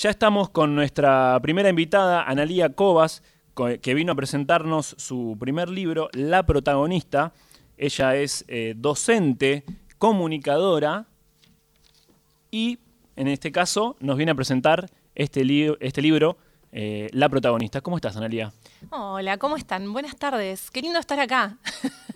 Ya estamos con nuestra primera invitada, Analía Cobas, que vino a presentarnos su primer libro, La protagonista. Ella es eh, docente, comunicadora y en este caso nos viene a presentar este, este libro, eh, La protagonista. ¿Cómo estás, Analia? Hola, ¿cómo están? Buenas tardes. Qué lindo estar acá.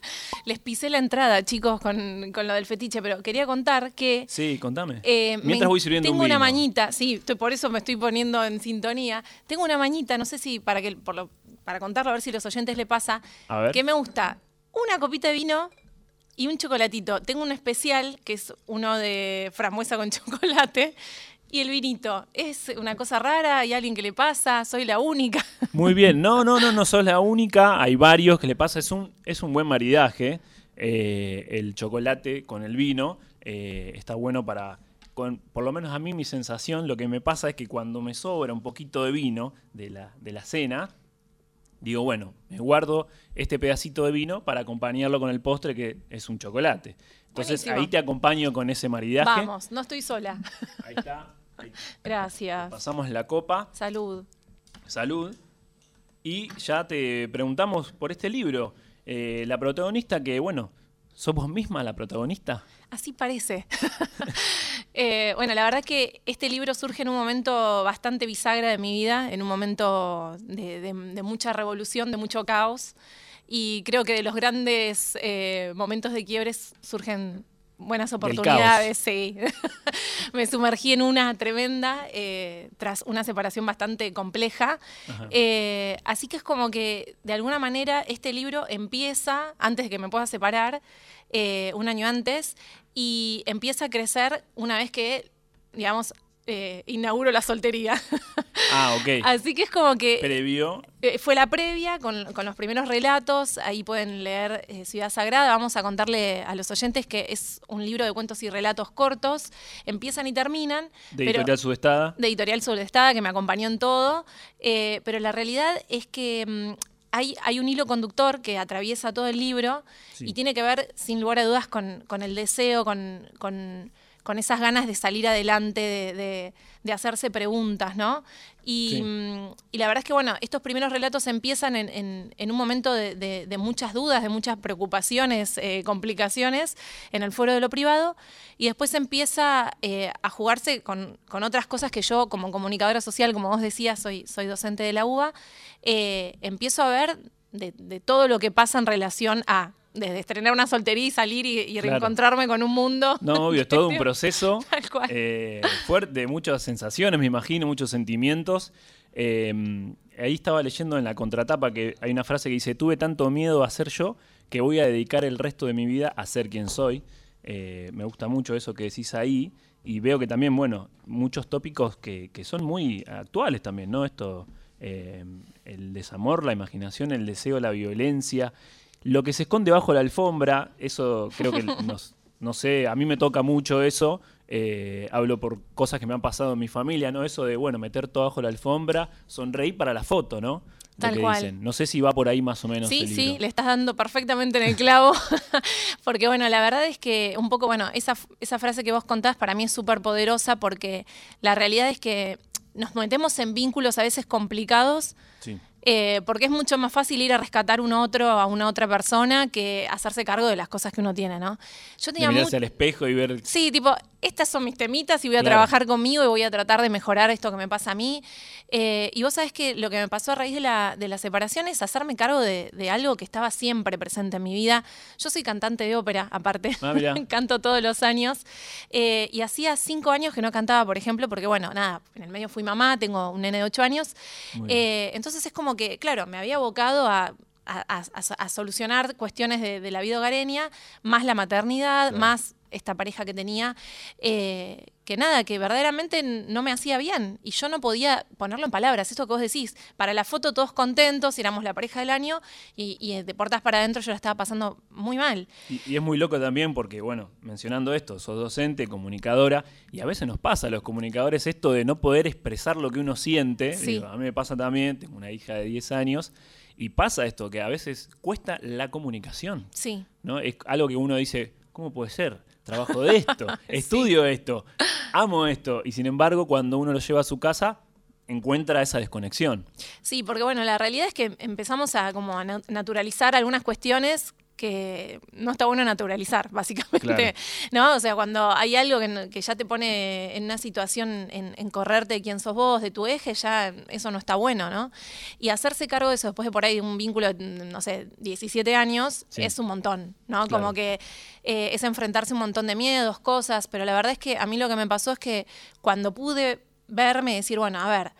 Les pisé la entrada, chicos, con, lo del fetiche, pero quería contar que... Sí, contame. Eh, Mientras voy sirviendo Tengo un una mañita, sí, por eso me estoy poniendo en sintonía. Tengo una mañita, no sé si para que para contarlo, a ver si a los oyentes le pasa, a ver. que me gusta una copita de vino y un chocolatito. Tengo un especial, que es uno de frambuesa con chocolate, y el vinito. ¿Es una cosa rara? ¿Hay alguien que le pasa? ¿Soy la única? Muy bien. No, no, no, no sos la única. Hay varios que le pasa. Es un, es un buen maridaje. Eh, el chocolate con el vino eh, está bueno para... por lo menos a mí mi sensación, lo que me pasa es que cuando me sobra un poquito de vino de la, de la cena, digo, bueno, me guardo este pedacito de vino para acompañarlo con el postre que es un chocolate. Entonces ahí te acompaño con ese maridaje. Vamos, no estoy sola. Ahí está. Gracias. Pasamos la copa. Salud. Salud. Y ya te preguntamos por este libro. Eh, la protagonista que, bueno, ¿sos vos misma la protagonista? Así parece. Eh, bueno, la verdad que este libro surge en un momento bastante bisagra de mi vida, en un momento de, mucha revolución, de mucho caos. Y creo que de los grandes eh, momentos de quiebres surgen buenas oportunidades, sí. me sumergí en una tremenda eh, tras una separación bastante compleja. Eh, así que es como que de alguna manera este libro empieza, antes de que me pueda separar, eh, un año antes, y empieza a crecer una vez que, digamos, eh, inauguro la soltería. Ah, ok. Así que es como que... Previo. Eh, fue la previa con, los primeros relatos, ahí pueden leer eh, Ciudad Sagrada, vamos a contarle a los oyentes que es un libro de cuentos y relatos cortos, empiezan y terminan. De Editorial Sudestada. De Editorial Sudestada, que me acompañó en todo, pero la realidad es que... Mm, hay, hay, un hilo conductor que atraviesa todo el libro y tiene que ver, sin lugar a dudas, con, el deseo, con con esas ganas de salir adelante, de, hacerse preguntas, ¿no? Y, la verdad es que, bueno, estos primeros relatos empiezan en, un momento de, muchas dudas, de muchas preocupaciones, eh, complicaciones en el fuero de lo privado, y después empieza eh, a jugarse con, otras cosas que yo, como comunicadora social, como vos decías, soy, soy docente de la UBA, eh, empiezo a ver de todo lo que pasa en relación a desde estrenar una soltería y salir y, reencontrarme con un mundo. No, obvio, es todo un proceso eh, fuerte, muchas sensaciones, me imagino, muchos sentimientos. Em, ahí estaba leyendo en la contratapa que hay una frase que dice, tuve tanto miedo a ser yo que voy a dedicar el resto de mi vida a ser quien soy. Eh, me gusta mucho eso que decís ahí y veo que también, bueno, muchos tópicos que, que son muy actuales también, ¿no? Esto, em, el desamor, la imaginación, el deseo, la violencia lo que se esconde bajo la alfombra, eso creo que nos, no sé, a mí me toca mucho eso. Eh, hablo por cosas que me han pasado en mi familia, ¿no? Eso de, bueno, meter todo bajo la alfombra, sonreír para la foto, ¿no? Tal cual. No sé si va por ahí más o menos. Sí, sí, le estás dando perfectamente en el clavo. porque, bueno, la verdad es que un poco, bueno, esa, esa frase que vos contás para mí es súper poderosa porque la realidad es que nos metemos en vínculos a veces complicados. Sí. Eh, porque es mucho más fácil ir a rescatar un otro a una otra persona que hacerse cargo de las cosas que uno tiene, ¿no? Yo tenía mirarse al espejo y ver... Sí, tipo, estas son mis temitas y voy a trabajar conmigo y voy a tratar de mejorar esto que me pasa a mí. Eh, y vos sabés que lo que me pasó a raíz de la, de la separación es hacerme cargo de, algo que estaba siempre presente en mi vida. Yo soy cantante de ópera, aparte. Ah, Canto todos los años. Eh, y hacía cinco años que no cantaba, por ejemplo, porque, bueno, nada, en el medio fui mamá, tengo un nene de ocho años. entonces es como que, claro, me había abocado a, solucionar cuestiones de, la vida hogareña, más la maternidad, más esta pareja que tenía, eh, que nada, que verdaderamente no me hacía bien y yo no podía ponerlo en palabras, esto que vos decís, para la foto todos contentos, éramos la pareja del año y, de puertas para adentro yo la estaba pasando muy mal. Y, es muy loco también porque, bueno, mencionando esto, sos docente, comunicadora y a veces nos pasa a los comunicadores esto de no poder expresar lo que uno siente, a mí me pasa también, tengo una hija de 10 años. Y pasa esto, que a veces cuesta la comunicación. Sí. ¿no? Es algo que uno dice, ¿cómo puede ser? Trabajo de esto, estudio esto, amo esto. Y sin embargo, cuando uno lo lleva a su casa, encuentra esa desconexión. Sí, porque bueno, la realidad es que empezamos a como a naturalizar algunas cuestiones que no está bueno naturalizar, básicamente. ¿No? O sea, cuando hay algo que, ya te pone en una situación en, correrte de quién sos vos, de tu eje, ya eso no está bueno, ¿no? Y hacerse cargo de eso después de por ahí un vínculo, no sé, 17 años, es un montón, ¿no? Como que eh, es enfrentarse un montón de miedos, cosas, pero la verdad es que a mí lo que me pasó es que cuando pude verme y decir, bueno, a ver,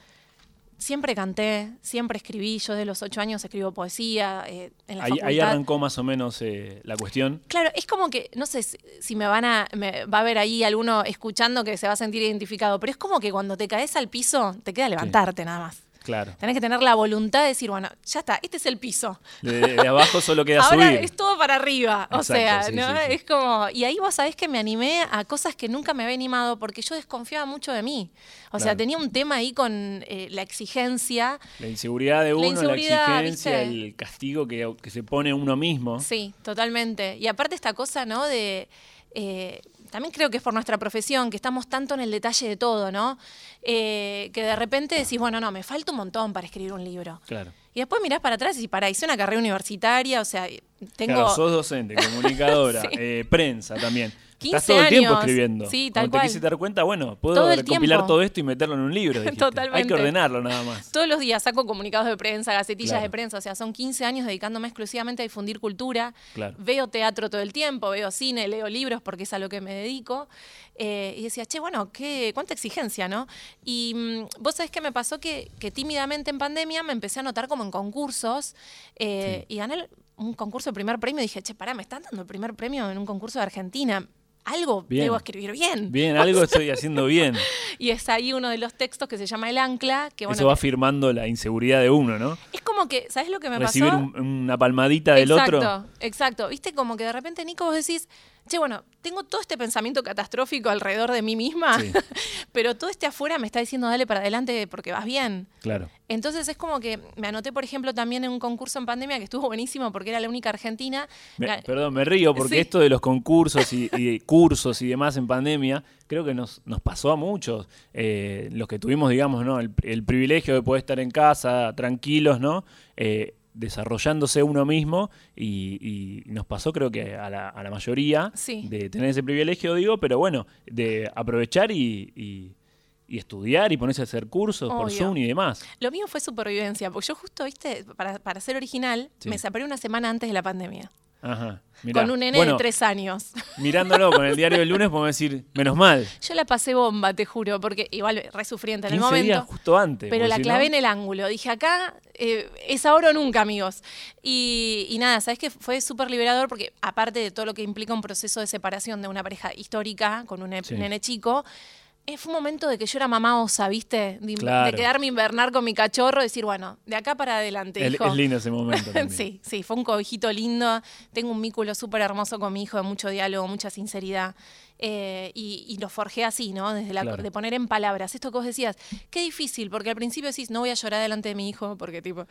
siempre canté, siempre escribí. Yo de los ocho años escribo poesía. Eh, en la ahí, ahí, arrancó más o menos eh, la cuestión. Claro, es como que, no sé si me van a, me, va a haber ahí alguno escuchando que se va a sentir identificado, pero es como que cuando te caes al piso, te queda levantarte nada más. Claro. Tenés que tener la voluntad de decir, bueno, ya está, este es el piso. De, abajo solo queda Ahora subir. es todo para arriba. o sea, ¿no? es como. Y ahí vos sabés que me animé a cosas que nunca me había animado porque yo desconfiaba mucho de mí. O sea, tenía un tema ahí con eh, la exigencia. La inseguridad de uno, la, exigencia, el castigo que, que se pone uno mismo. Sí, totalmente. Y aparte esta cosa, ¿no? De. Eh, también creo que es por nuestra profesión, que estamos tanto en el detalle de todo, ¿no? Eh, que de repente decís, bueno, no, me falta un montón para escribir un libro. Claro. Y después mirás para atrás y para, hice una carrera universitaria, o sea, tengo... Claro, sos docente, comunicadora, eh, prensa también. Estás todo el tiempo escribiendo. Sí, tal Cuando te quisiste dar cuenta, bueno, puedo recopilar todo esto y meterlo en un libro. Totalmente. Hay que ordenarlo nada más. Todos los días saco comunicados de prensa, gacetillas de prensa. O sea, son 15 años dedicándome exclusivamente a difundir cultura. Veo teatro todo el tiempo, veo cine, leo libros porque es a lo que me dedico. Eh, y decía, che, bueno, qué, cuánta exigencia, ¿no? Y mm, vos sabés que me pasó que, tímidamente en pandemia me empecé a notar como en concursos eh, y gané un concurso de primer premio y dije, che, pará, me están dando el primer premio en un concurso de Argentina algo debo escribir bien. Bien, algo estoy haciendo bien. y es ahí uno de los textos que se llama El Ancla. Que, Eso va afirmando la inseguridad de uno, ¿no? Es como que, ¿sabes lo que me pasó? Recibir una palmadita del otro. Exacto, exacto. Viste, como que de repente, Nico, vos decís, che, bueno, tengo todo este pensamiento catastrófico alrededor de mí misma, pero todo este afuera me está diciendo, dale para adelante porque vas bien. Claro. Entonces es como que me anoté, por ejemplo, también en un concurso en pandemia que estuvo buenísimo porque era la única argentina. perdón, me río porque esto de los concursos y, cursos y demás en pandemia, creo que nos, nos pasó a muchos. Eh, los que tuvimos, digamos, ¿no? El, privilegio de poder estar en casa tranquilos, ¿no? Eh, desarrollándose uno mismo y, nos pasó creo que a la, a la mayoría de tener ese privilegio, digo, pero bueno, de aprovechar y, estudiar y ponerse a hacer cursos por Zoom y demás. Lo mío fue supervivencia, porque yo justo, viste, para, para ser original, me separé una semana antes de la pandemia. Ajá. con un nene de tres años. Mirándolo con el diario del lunes, podemos decir, menos mal. Yo la pasé bomba, te juro, porque igual re sufriente en el momento. Días justo antes. Pero la clavé en el ángulo. Dije, acá eh, es ahora o nunca, amigos. Y, nada, ¿sabes qué? Fue súper liberador porque, aparte de todo lo que implica un proceso de separación de una pareja histórica con un nene chico, fue un momento de que yo era mamá osa, ¿viste? De, quedarme invernar con mi cachorro y decir, bueno, de acá para adelante. Es lindo ese momento. sí, sí, fue un cobijito lindo. Tengo un vínculo súper hermoso con mi hijo, de mucho diálogo, mucha sinceridad. Eh, y, lo forjé así, ¿no? Desde la, de poner en palabras. Esto que vos decías, qué difícil, porque al principio decís, no voy a llorar delante de mi hijo, porque tipo,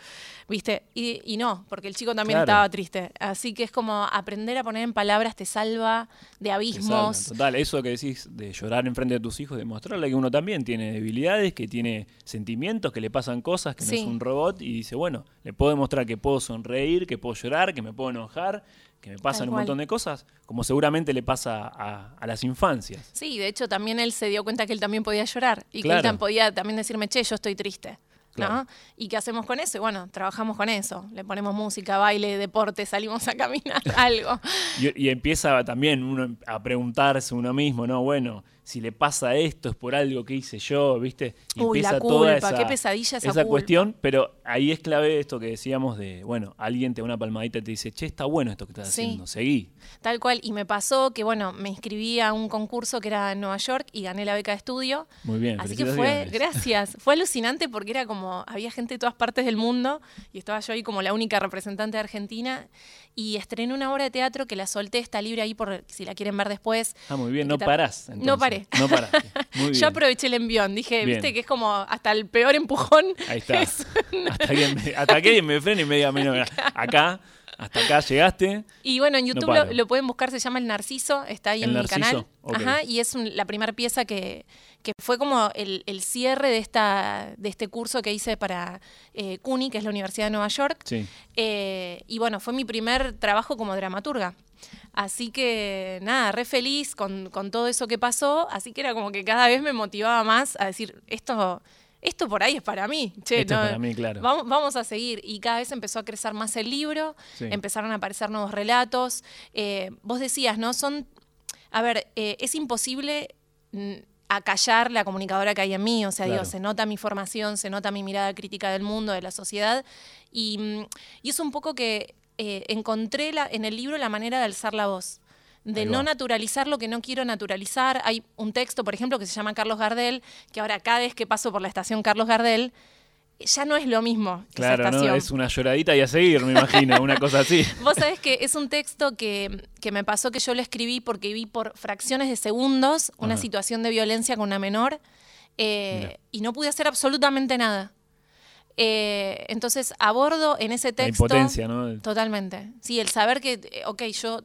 ¿viste? Y, no, porque el chico también estaba triste. Así que es como aprender a poner en palabras te salva de abismos. Total, eso que decís de llorar en frente de tus hijos, demostrarle que uno también tiene debilidades, que tiene sentimientos, que le pasan cosas, que no es un robot, y dice, bueno, le puedo demostrar que puedo sonreír, que puedo llorar, que me puedo enojar, que me pasan un montón de cosas, como seguramente le pasa a, las infancias. Sí, de hecho también él se dio cuenta que él también podía llorar y que él podía también decirme, che, yo estoy triste. ¿No? ¿Y qué hacemos con eso? bueno, trabajamos con eso. Le ponemos música, baile, deporte, salimos a caminar, algo. y, y, empieza también uno a preguntarse uno mismo, ¿no? Bueno, si le pasa esto es por algo que hice yo, ¿viste? Y Uy, la culpa, toda esa, qué pesadilla esa, esa cuestión, pero ahí es clave esto que decíamos de, bueno, alguien te da una palmadita y te dice, che, está bueno esto que estás haciendo, seguí. Tal cual, y me pasó que, bueno, me inscribí a un concurso que era en Nueva York y gané la beca de estudio. Muy bien, Así que fue, gracias, fue alucinante porque era como, había gente de todas partes del mundo y estaba yo ahí como la única representante de Argentina y estrené una obra de teatro que la solté, está libre ahí por si la quieren ver después. Ah, muy bien, no parás. No paré. No. Muy bien. Yo aproveché el envión, dije, viste que es como hasta el peor empujón. Ahí está. hasta, que, alguien me frene y me diga, acá hasta acá llegaste. Y bueno, en YouTube lo, pueden buscar, se llama El Narciso, está ahí en mi canal. Ajá, y es la primera pieza que, fue como el, cierre de, esta, de este curso que hice para eh, CUNY, que es la Universidad de Nueva York. Sí. Eh, y bueno, fue mi primer trabajo como dramaturga. Así que nada, re feliz con, con todo eso que pasó, así que era como que cada vez me motivaba más a decir, esto esto por ahí es para mí. Che, esto es para mí, claro. Vamos, vamos, a seguir. Y cada vez empezó a crecer más el libro, empezaron a aparecer nuevos relatos. Eh, vos decías, ¿no? Son. A ver, eh, es imposible mm, acallar la comunicadora que hay en mí. O sea, digo, se nota mi formación, se nota mi mirada crítica del mundo, de la sociedad. Y, mm, y es un poco que eh, encontré la, en el libro la manera de alzar la voz de no naturalizar lo que no quiero naturalizar. Hay un texto, por ejemplo, que se llama Carlos Gardel, que ahora cada vez que paso por la estación Carlos Gardel, ya no es lo mismo. Claro, ¿no? es una lloradita y a seguir, me imagino, una cosa así. Vos sabés que es un texto que, me pasó que yo lo escribí porque vi por fracciones de segundos una situación de violencia con una menor eh, y no pude hacer absolutamente nada. Eh, entonces abordo en ese texto. La impotencia, ¿no? Totalmente. Sí, el saber que, eh, ok, yo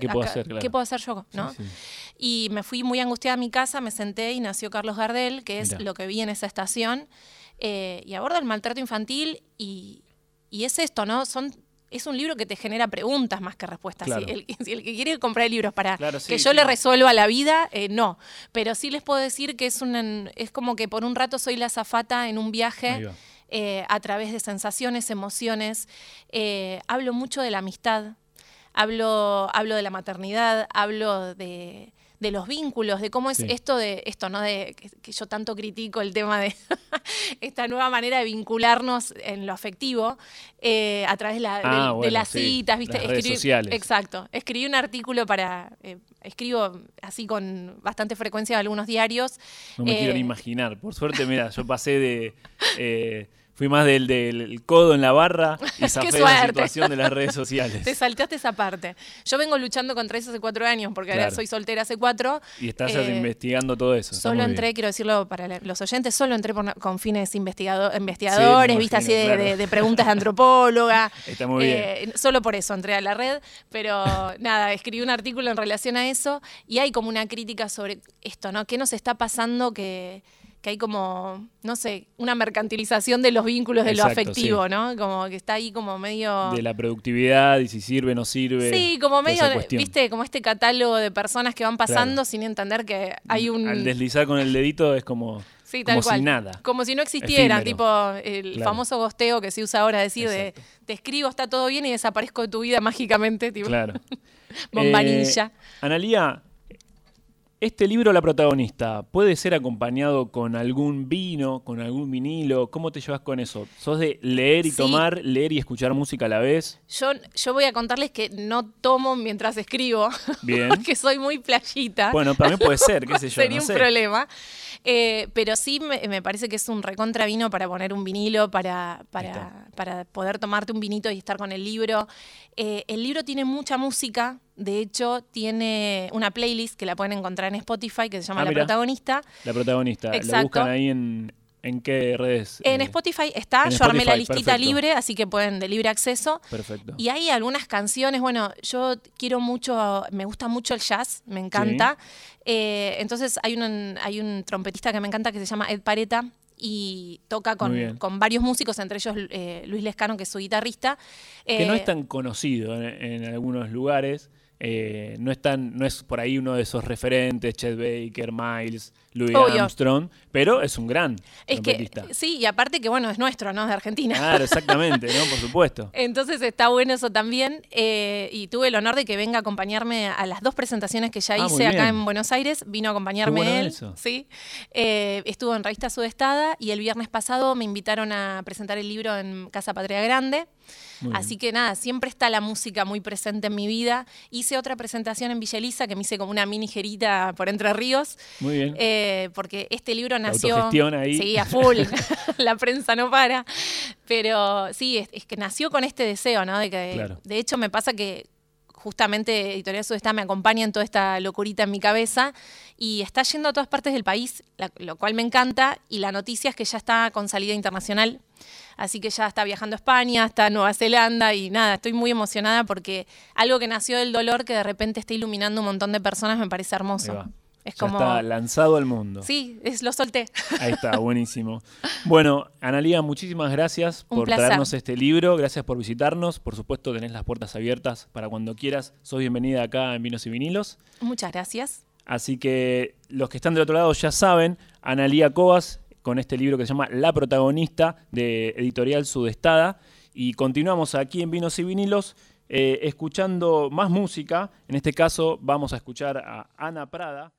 ¿qué puedo hacer? ¿Qué puedo hacer yo? ¿no? Y me fui muy angustiada a mi casa, me senté y nació Carlos Gardel, que es lo que vi en esa estación, eh, y aborda el maltrato infantil y, es esto, ¿no? Son es un libro que te genera preguntas más que respuestas. Si, el, que quiere comprar libros para que yo le resuelva la vida, eh, no. Pero sí les puedo decir que es, un, es como que por un rato soy la zafata en un viaje eh, a través de sensaciones, emociones. hablo mucho de la amistad, hablo, hablo de la maternidad, hablo de, los vínculos, de cómo es esto de esto, ¿no? De que, yo tanto critico el tema de esta nueva manera de vincularnos en lo afectivo eh, a través de, ah, las citas, ¿viste? Las redes sociales. Exacto. Escribí un artículo para. Eh, escribo así con bastante frecuencia en algunos diarios. No me quiero ni eh, imaginar. Por suerte, mira, yo pasé de Fui más del, del codo en la barra y zafé la situación de las redes sociales. Te saltaste esa parte. Yo vengo luchando contra eso hace cuatro años, porque ahora soy soltera hace cuatro. Y estás eh, investigando todo eso. Solo entré, quiero decirlo para los oyentes, solo entré con fines investigadores, viste así de, preguntas de antropóloga. Está muy bien. Eh, solo por eso entré a la red, pero nada, escribí un artículo en relación a eso y hay como una crítica sobre esto, ¿no? ¿Qué nos está pasando que que hay como, no sé, una mercantilización de los vínculos de lo afectivo, ¿no? Como que está ahí como medio... De la productividad y si sirve o no sirve. Sí, como medio, viste, como este catálogo de personas que van pasando sin entender que hay un... Al deslizar con el dedito es como... Sí, tal como si nada. Como si no existieran, tipo el famoso gosteo que se usa ahora, decir de te escribo, está todo bien y desaparezco de tu vida mágicamente, tipo. Claro. Bombanilla. Eh, Analía, este libro, La protagonista, ¿puede ser acompañado con algún vino, con algún vinilo? ¿Cómo te llevas con eso? ¿Sos de leer y tomar, leer y escuchar música a la vez? Yo, yo voy a contarles que no tomo mientras escribo. Bien. porque soy muy playita. Bueno, para mí puede ser, qué sé yo. Sería un problema. Eh, pero sí me, parece que es un recontra vino para poner un vinilo, para, para, para poder tomarte un vinito y estar con el libro. Eh, el libro tiene mucha música de hecho, tiene una playlist que la pueden encontrar en Spotify que se llama ah, La Protagonista. La Protagonista. Exacto. ¿La buscan ahí en, en qué redes? En eh, Spotify está. yo armé la listita libre, así que pueden de libre acceso. Perfecto. Y hay algunas canciones. Bueno, yo quiero mucho, me gusta mucho el jazz, me encanta. Eh, entonces hay un, hay un trompetista que me encanta que se llama Ed Pareta y toca con, con, varios músicos, entre ellos eh, Luis Lescano, que es su guitarrista. que no es tan conocido en algunos lugares. Eh, no, es no es por ahí uno de esos referentes, Chet Baker, Miles, Louis Armstrong, pero es un gran es Que, sí, y aparte que bueno, es nuestro, ¿no? Es de Argentina. Claro, exactamente, ¿no? Por supuesto. Entonces está bueno eso también. Eh, y tuve el honor de que venga a acompañarme a las dos presentaciones que ya ah, hice acá en Buenos Aires. Vino a acompañarme él. Sí. Eh, estuvo en Revista Sudestada y el viernes pasado me invitaron a presentar el libro en Casa Patria Grande. Así que nada, siempre está la música muy presente en mi vida. Hice otra presentación en Villa Elisa que me hice como una mini gerita por Entre Ríos. Muy bien. Eh, porque este libro nació. ahí. Sí, a full. la prensa no para. Pero sí, es, que nació con este deseo, ¿no? De que, de hecho, me pasa que justamente Editorial Sudestada me acompaña en toda esta locurita en mi cabeza y está yendo a todas partes del país, lo cual me encanta. Y la noticia es que ya está con salida internacional. Así que ya está viajando a España, está en Nueva Zelanda y nada, estoy muy emocionada porque algo que nació del dolor que de repente está iluminando un montón de personas me parece hermoso. Es como... está lanzado al mundo. Sí, es, lo solté. Ahí está, buenísimo. Bueno, Analía, muchísimas gracias por traernos este libro. Gracias por visitarnos. Por supuesto, tenés las puertas abiertas para cuando quieras. Sos bienvenida acá en Vinos y Vinilos. Muchas gracias. Así que los que están del otro lado ya saben, Analía Cobas con este libro que se llama La protagonista de Editorial Sudestada. Y continuamos aquí en Vinos y Vinilos eh, escuchando más música. En este caso vamos a escuchar a Ana Prada.